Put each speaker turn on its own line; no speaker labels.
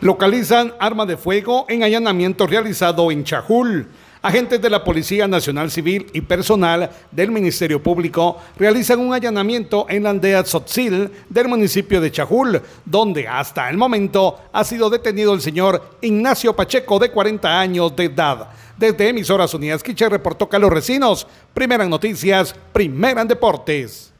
Localizan arma de fuego en allanamiento realizado en Chajul. Agentes de la Policía Nacional Civil y personal del Ministerio Público realizan un allanamiento en la aldea Tzotzil del municipio de Chajul, donde hasta el momento ha sido detenido el señor Ignacio Pacheco, de 40 años de edad. Desde Emisoras Unidas Quiche reportó Carlos Recinos. Primeras noticias, primera en deportes.